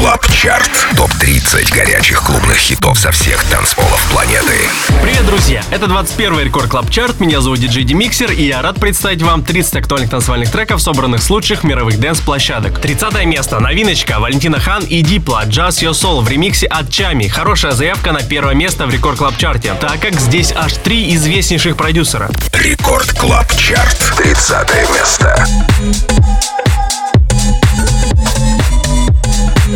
Club Chart. Топ-30 горячих клубных хитов со всех танцполов планеты. Привет, друзья! Это 21-й Record Club Chart. Меня зовут DJ DimixeR, и я рад представить вам 30 актуальных танцевальных треков, собранных с лучших мировых dance -площадок. 30 место. Новиночка. Valentino Khan и Diplo. Just Your Soul в ремиксе от Tchami. Хорошая заявка на первое место в Record Club Chart е, так как здесь аж три известнейших продюсера. Record Club Chart. 30 место.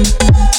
thank you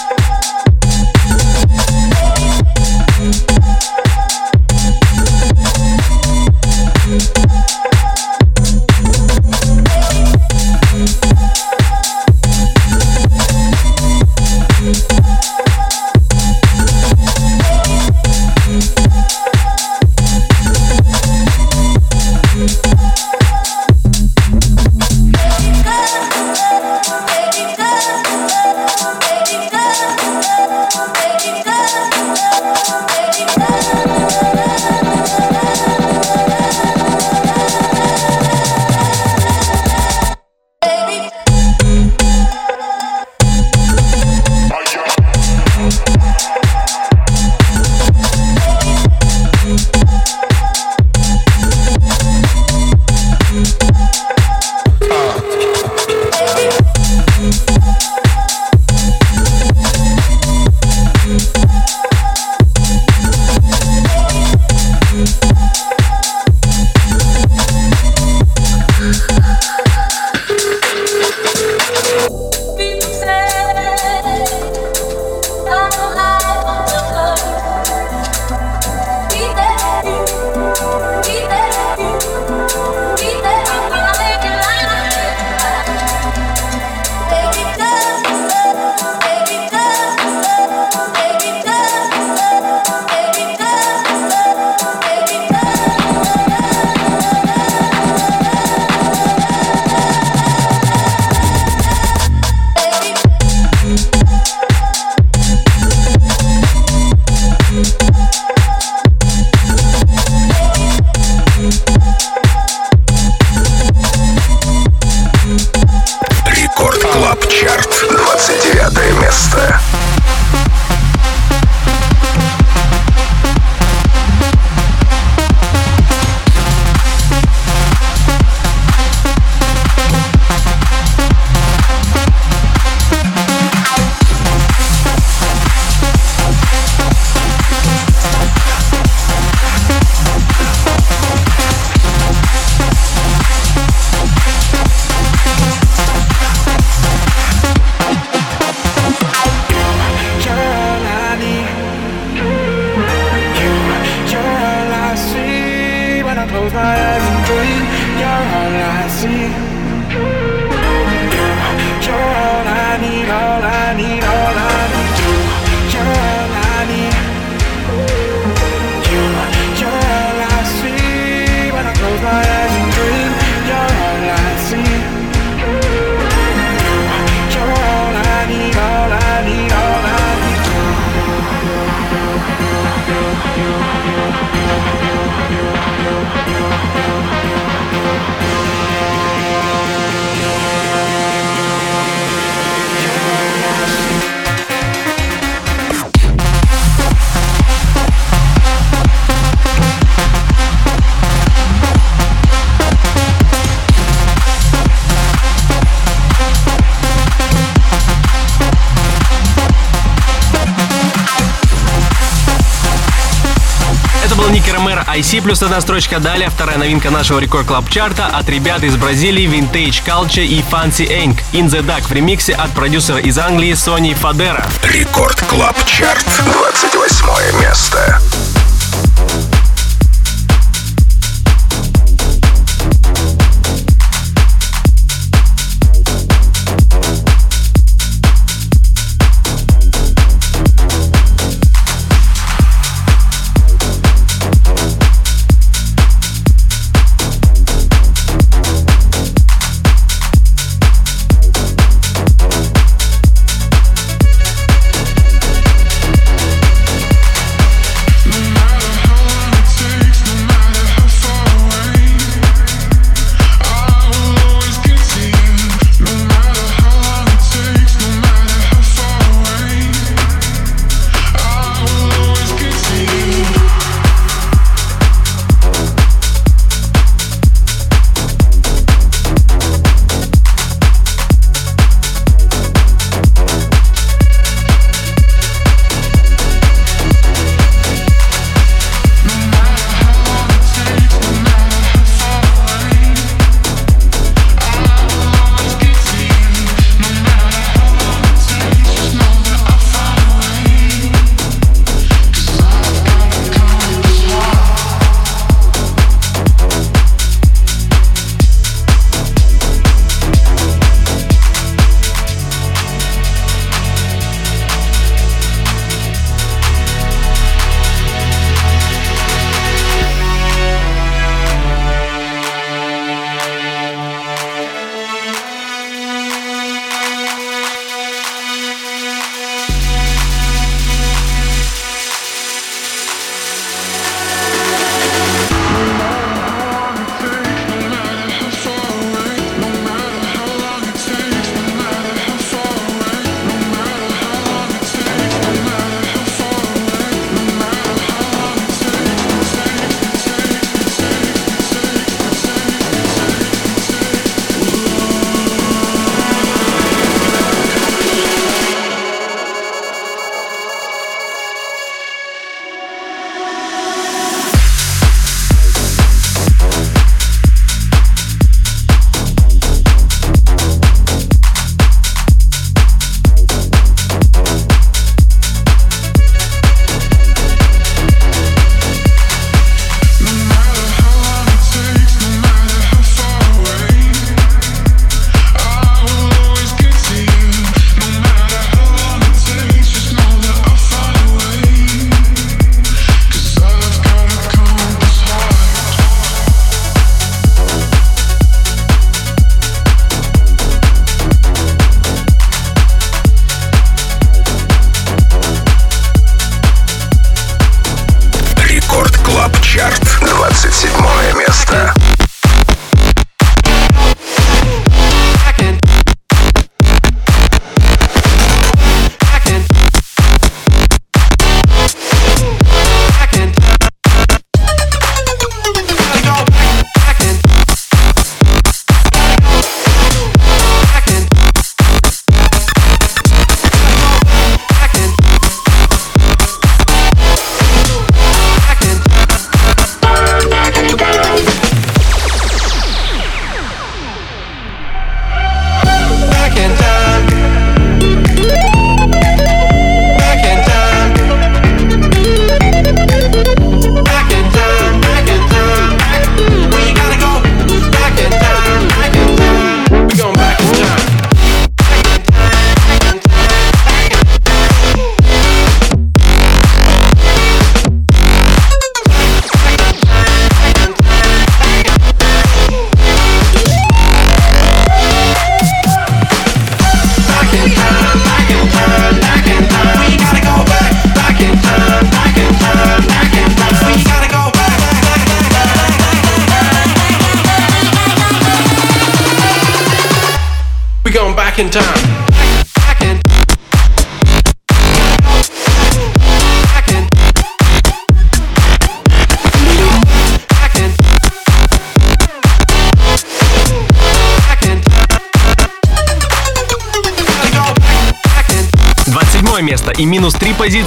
IC плюс одна строчка далее. Вторая новинка нашего рекорд клаб чарта от ребят из Бразилии Vintage Culture и Fancy Inc. In the Duck в ремиксе от продюсера из Англии Сони Фадера. Рекорд клаб чарт. 28 место.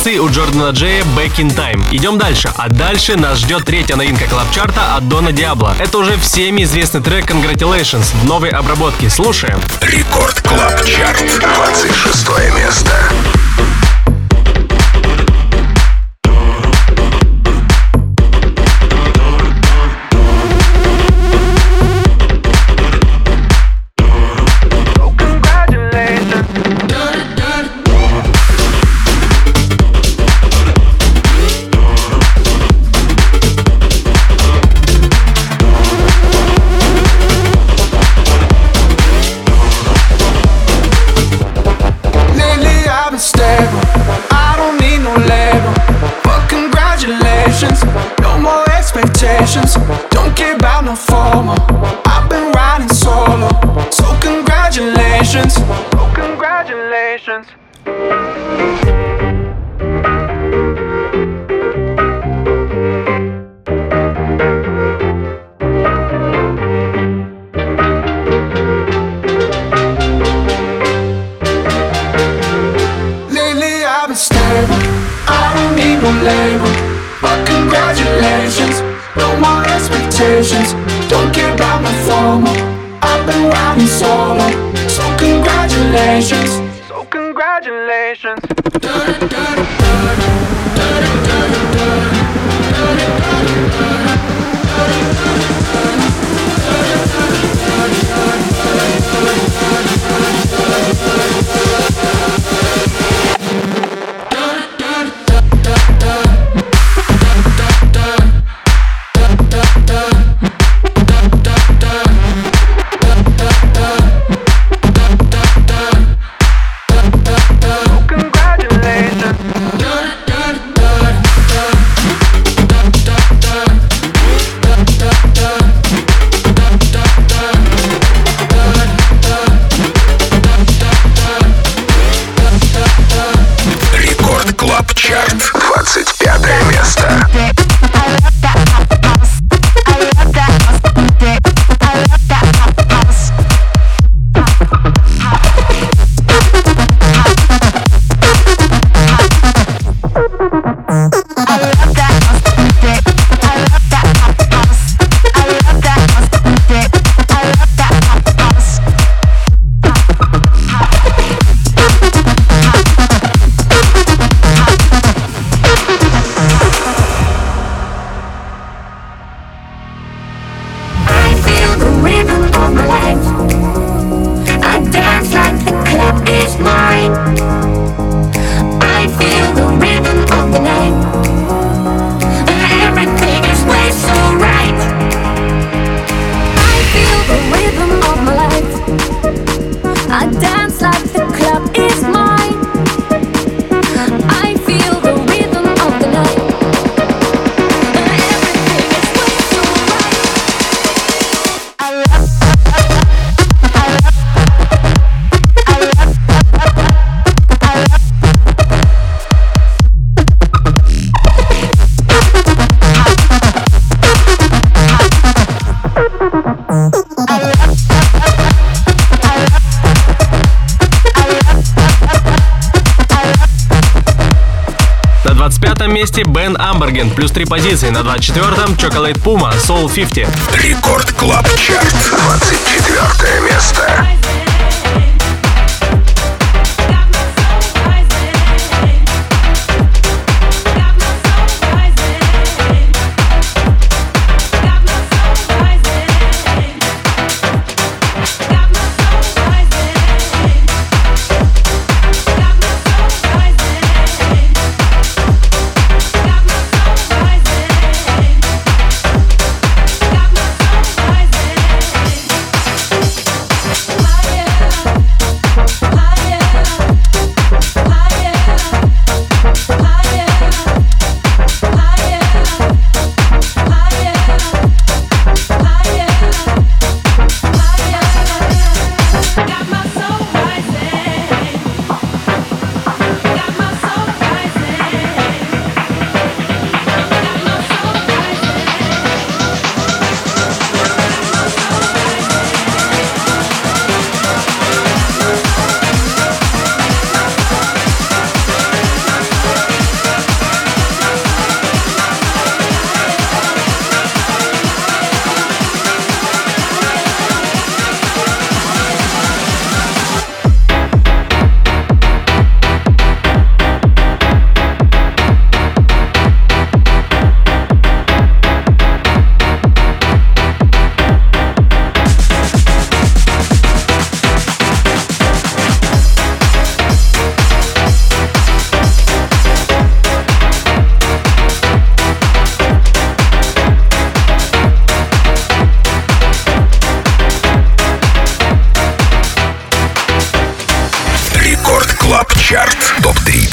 Три позиции у Джордана Джея Back in Time. Идем дальше. А дальше нас ждет третья новинка клабчарта от Дона Диабло. Это уже всеми известный трек Congratulations в новой обработке. Слушаем. Рекорд Клабчарт. 26 место. Месте Бен Амберген, плюс три позиции. На 24-м Chocolate Puma, Soul 50. Record Club Chart, 24 место.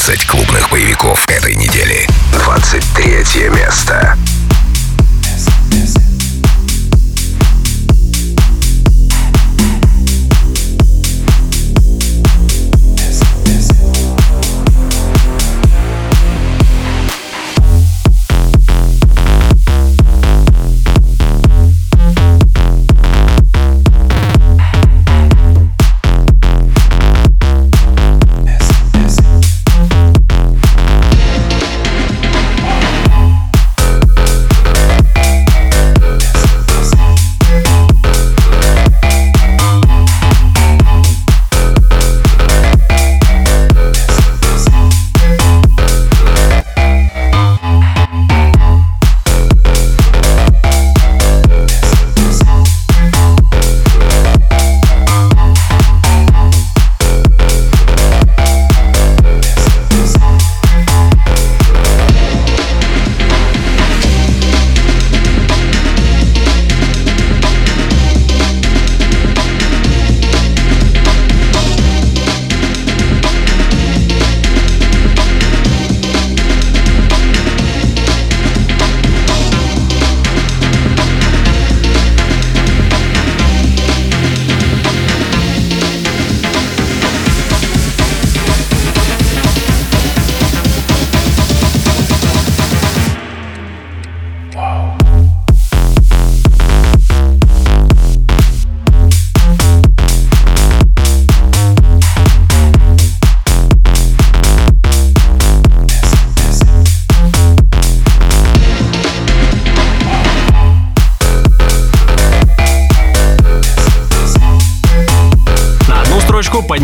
Топ-30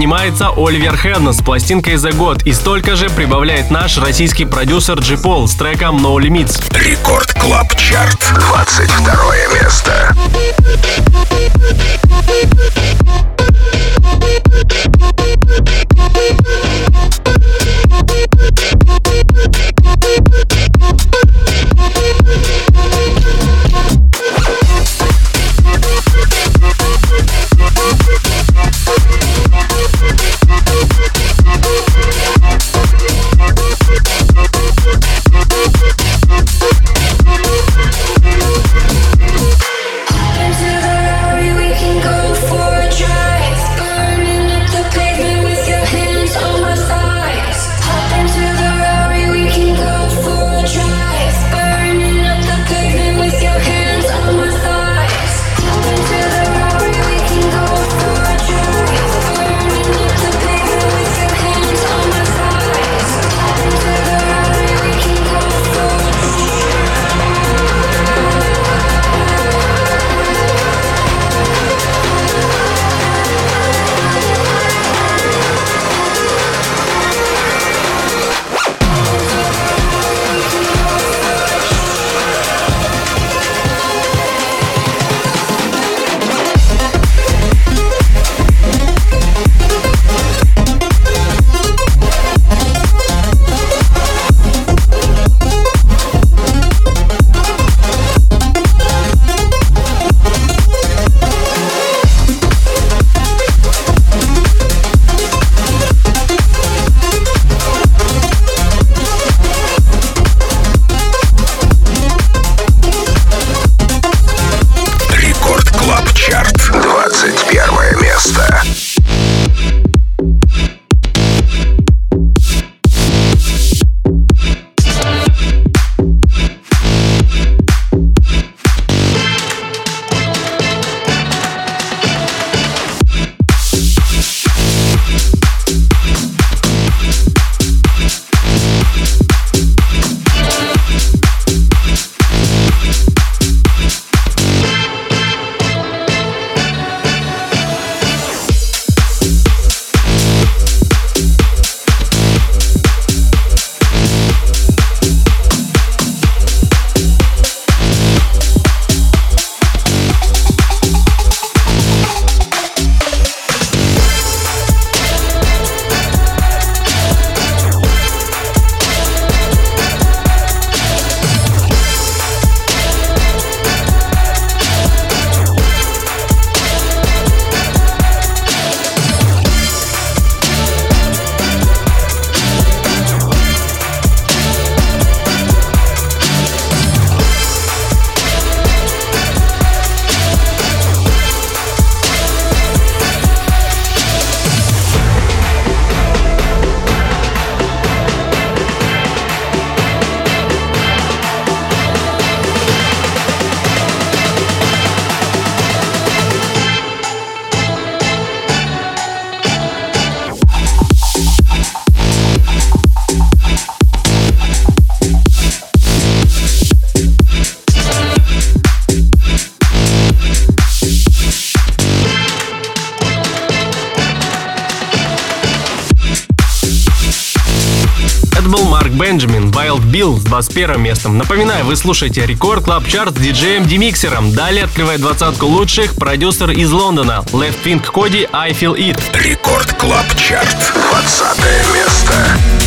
поднимается Оливер Хенн с пластинкой за год и столько же прибавляет наш российский продюсер Джи Пол с треком No Limits. Record Club Chart, 22 место. Bill с 21 местом. Напоминаю, вы слушаете Record Club Chart с диджеем DimixeR ом. Далее открывает двадцатку лучших продюсер из Лондона Leftwing Kody I Feel It. Record Club Chart, 20 место.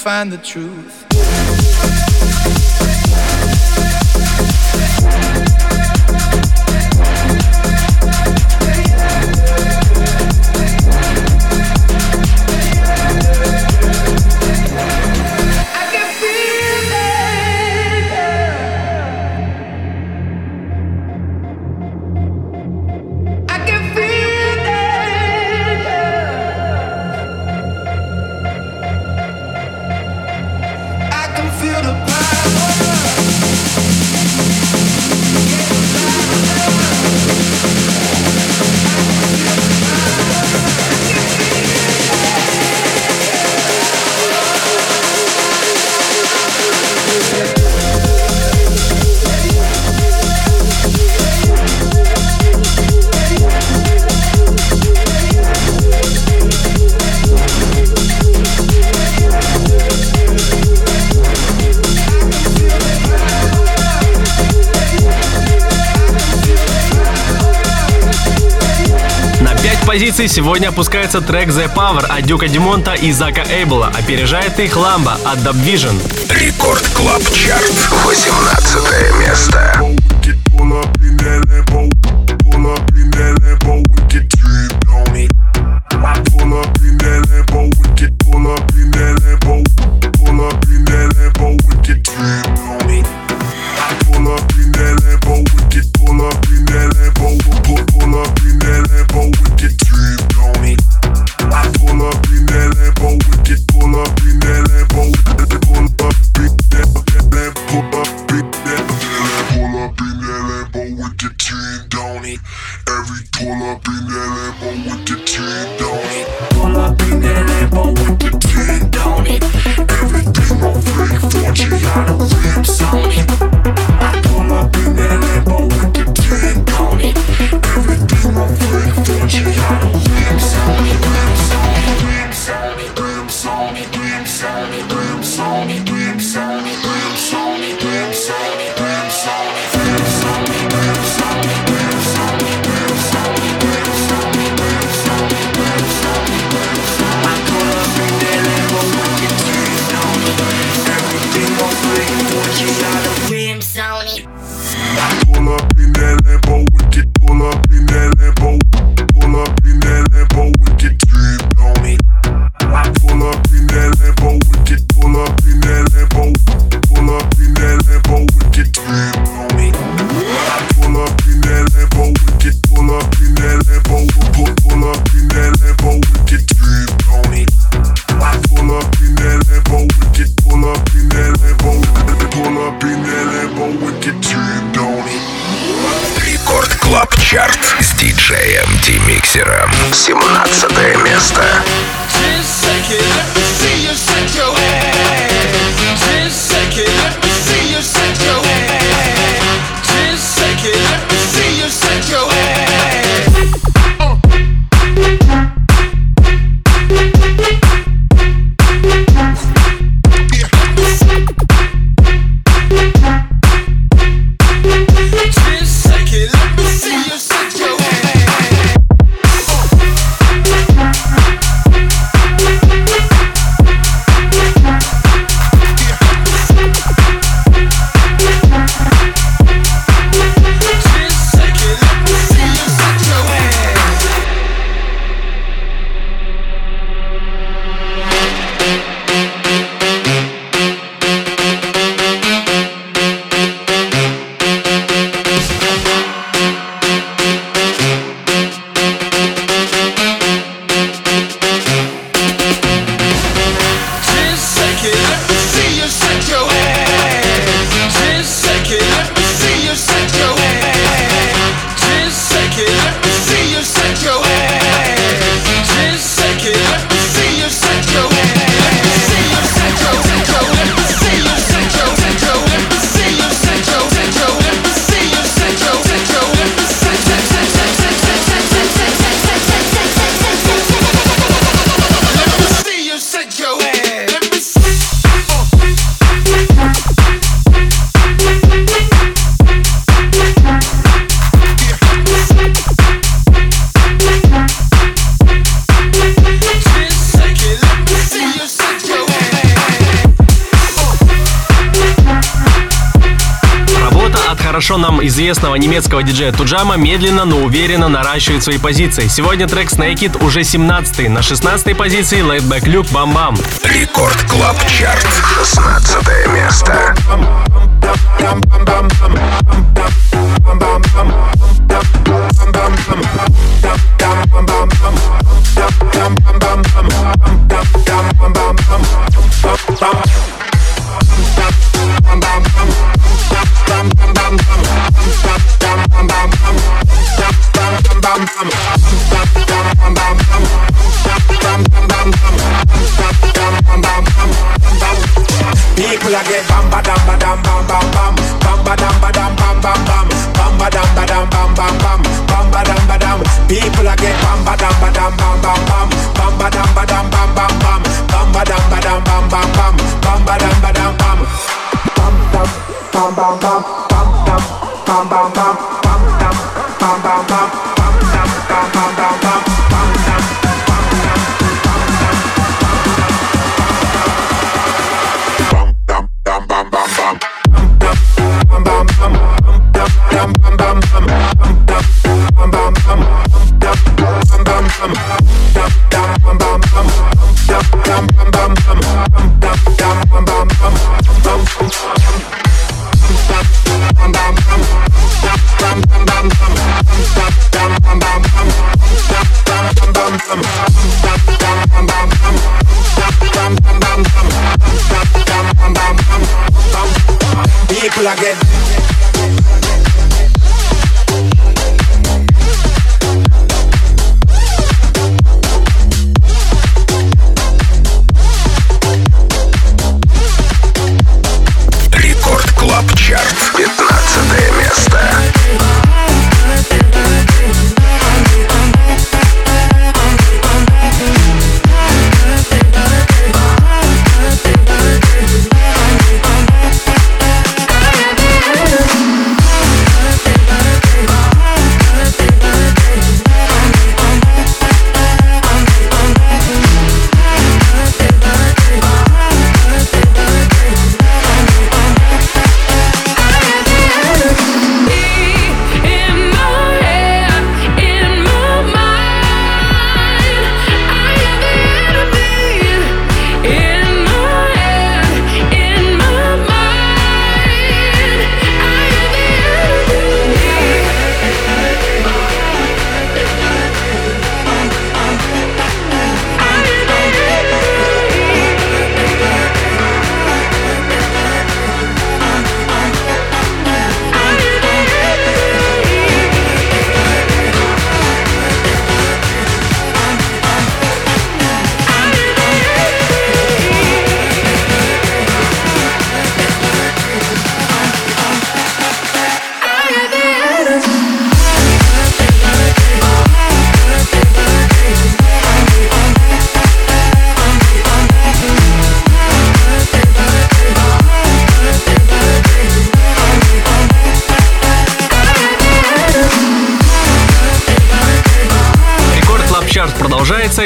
Find the truth. Позиции сегодня опускается трек The Power от Дюка Дюмонта и Зака Эйбла. Опережает их Ламба от DubVision. Record Club Chart. 18 место. известного немецкого диджея Туджама медленно, но уверенно наращивает свои позиции. Сегодня трек Snake It уже 17-й. На 16-й позиции Late Люк Luke Bam Рекорд Клаб Чарт. 16 место.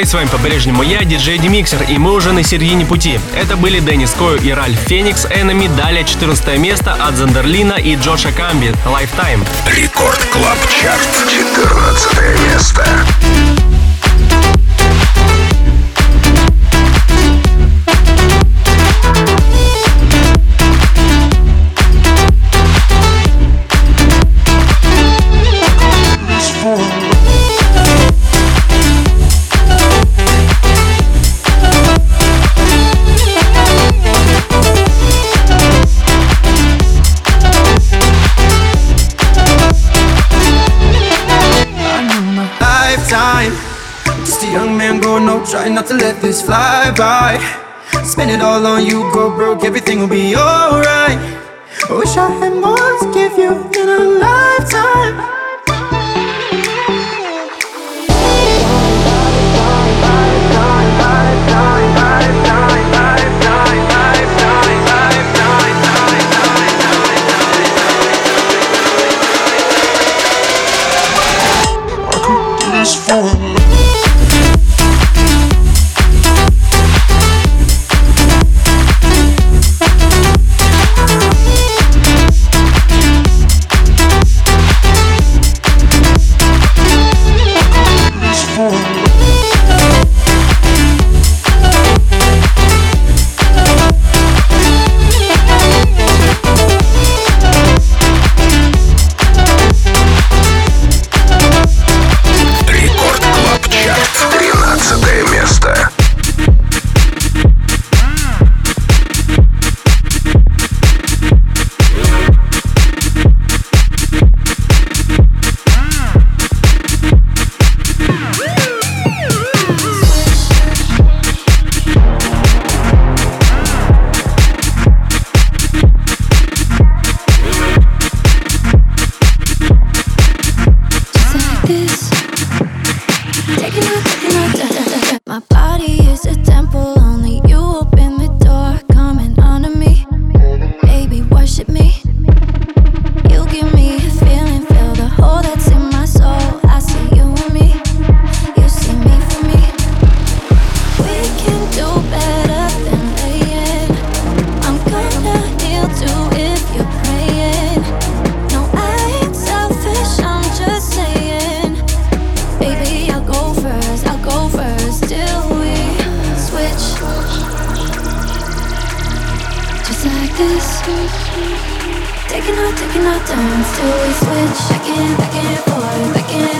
И с вами по-прежнему я, диджей DimixeR, и мы уже на середине пути. Это были Деннис Кою и Ральф Феникс, Enemy, далее 14 место от Зандерлина и Джоша Камби, Lifetime. Record Club Chart, 14 место. To let this fly by. Spend it all on you, go broke, everything will be alright. still we switch. Just like this. Taking our taking our time still we switch. Back and back and forth back and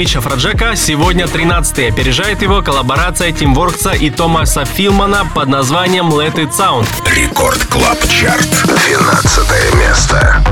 Афроджека сегодня 13-й. Опережает его коллаборация Teamworx а и Томаса Филмана под названием Let It Sound. Record Club Chart. 12 место.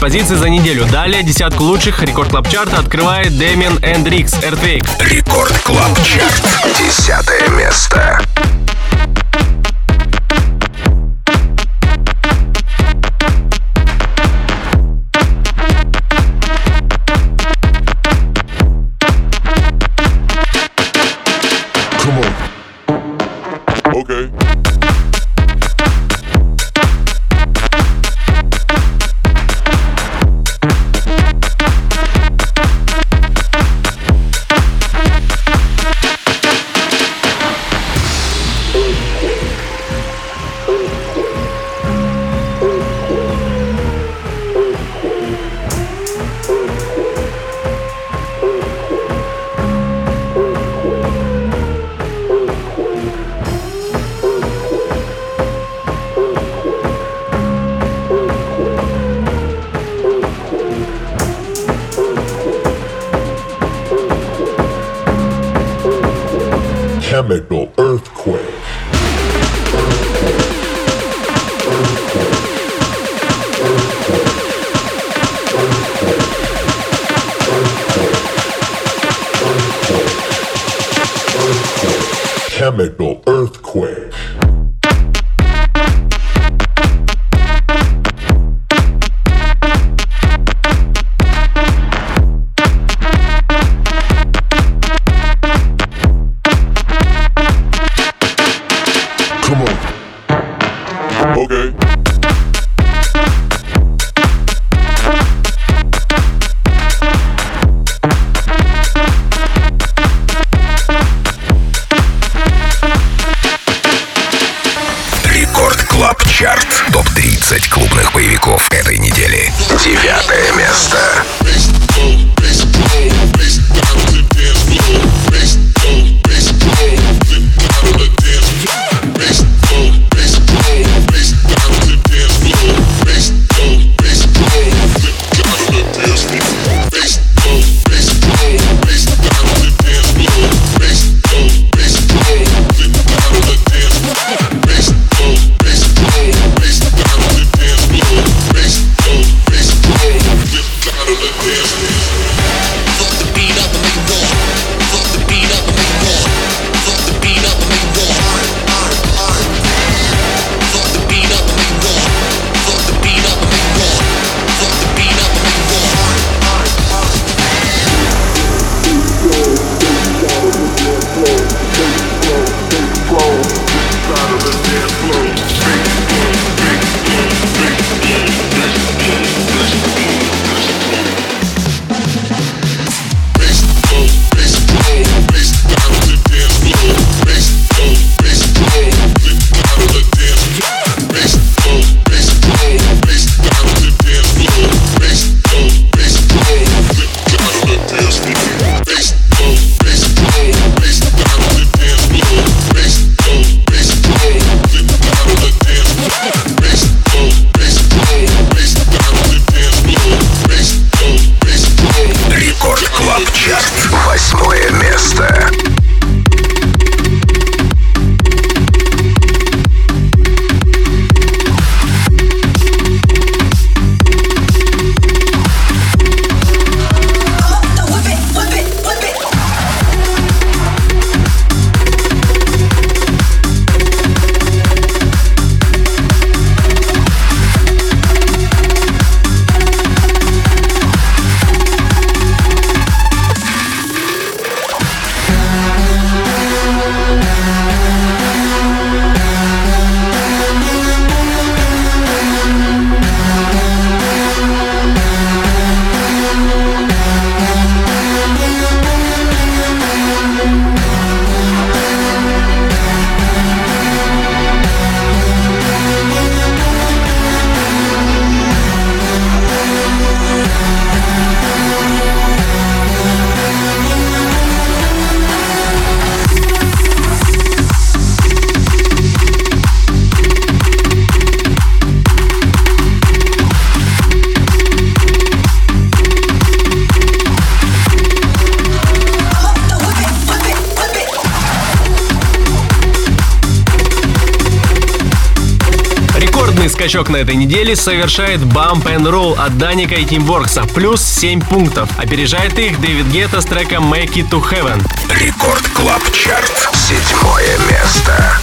Позиций за неделю. Далее десятку лучших Record Club Chart а открывает Дэмиан Эндрикс, Earthquake. Record Club Chart. Десятое место. Скачок на этой неделе совершает Bump and Roll от Даника и Teamworx а, плюс 7 пунктов. Опережает их Дэвид Гетта с треком Make It To Heaven. Record Club Chart. Седьмое место.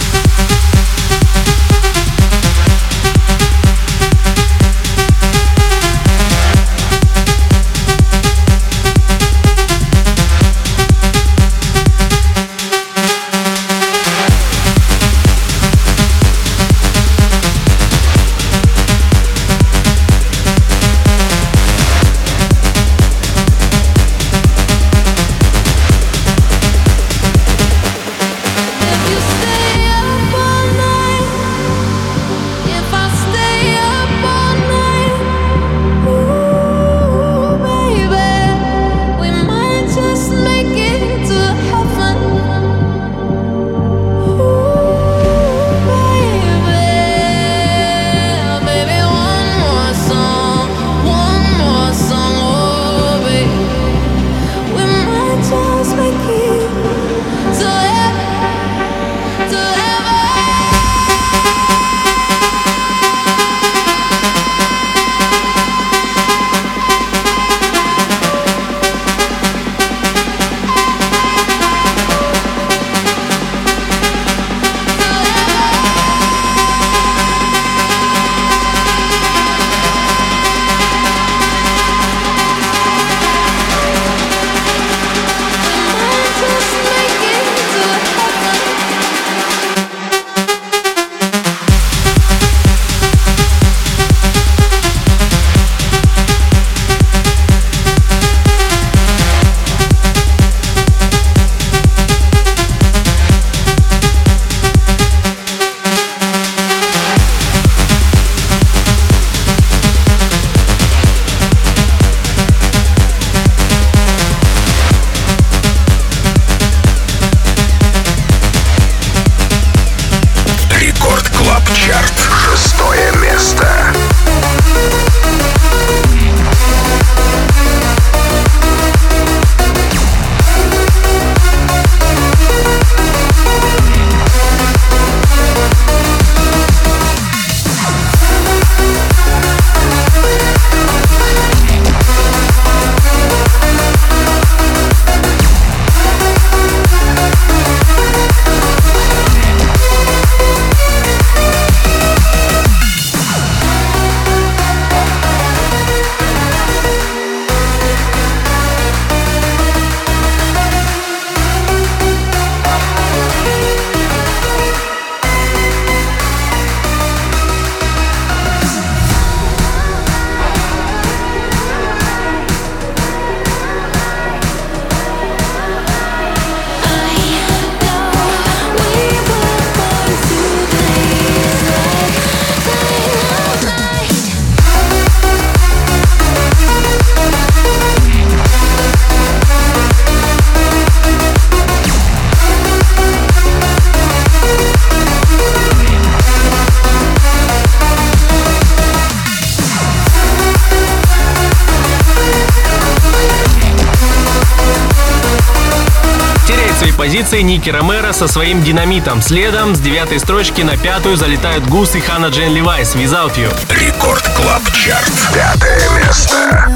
Позиции Ники Ромеро со своим динамитом. Следом с девятой строчки на пятую залетают Гус и Хана Джен Левайс «Without You». Рекорд Клаб Чарт. Пятое место.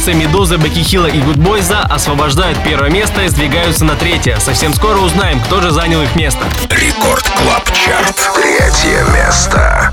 Лице Медузы, Беки Хилла и Гудбойза освобождают первое место и сдвигаются на третье. Совсем скоро узнаем, кто же занял их место. Record Club Chart. Третье место.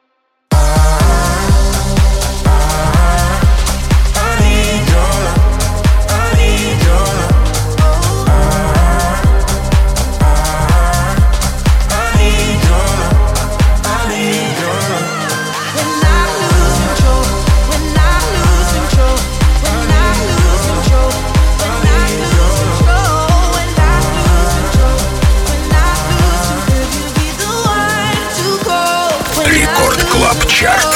Show.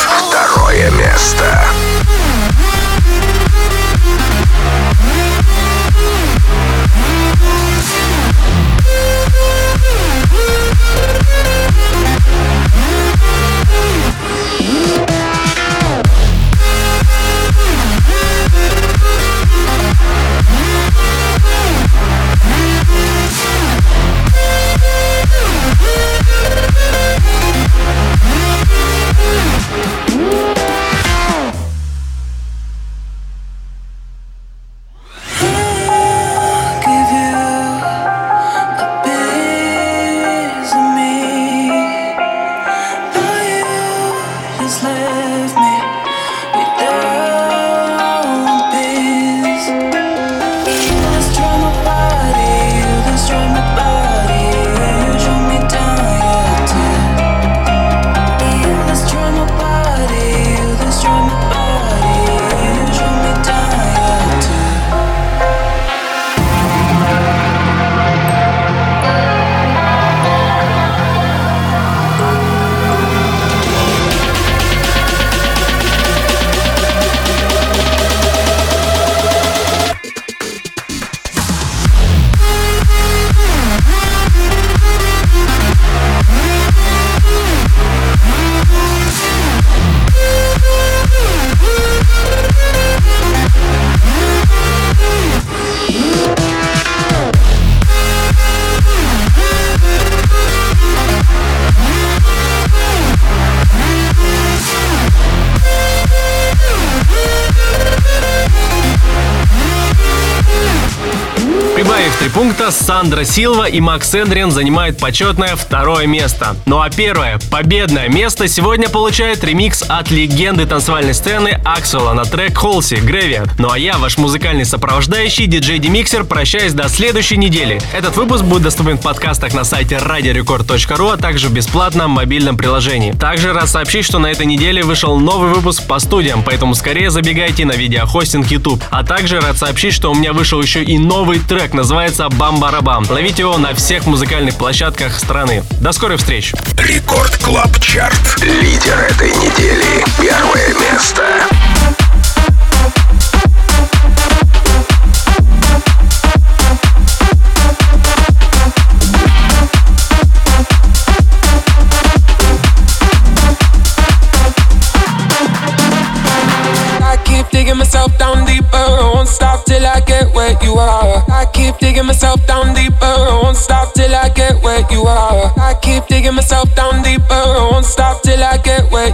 Сандра Силва и Макс Эндриан занимают почетное второе место. Ну а первое, победное место сегодня получает ремикс от легенды танцевальной сцены Аксела на трек Холси Грэви. Ну а я, ваш музыкальный сопровождающий, диджей Демиксер, прощаюсь до следующей недели. Этот выпуск будет доступен в подкастах на сайте radiorecord.ru, а также в бесплатном мобильном приложении. Также рад сообщить, что на этой неделе вышел новый выпуск по студиям, поэтому скорее забегайте на видеохостинг YouTube. А также рад сообщить, что у меня вышел еще и новый трек, называется называется «Бам-барабам». Ловите его на всех музыкальных площадках страны. До скорых встреч! Record Club Chart. Лидер этой недели. Первое место.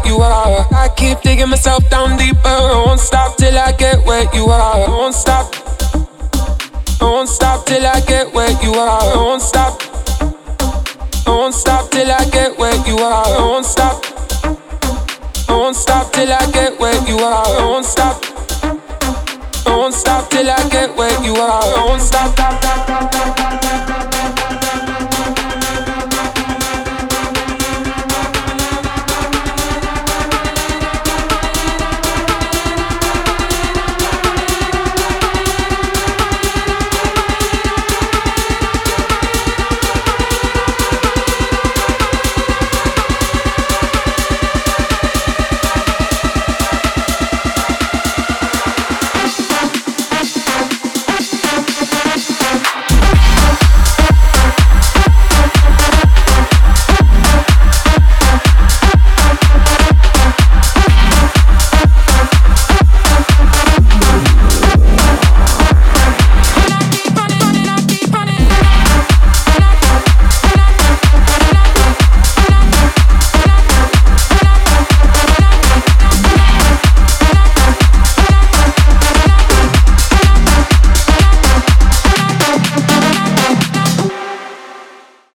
You are.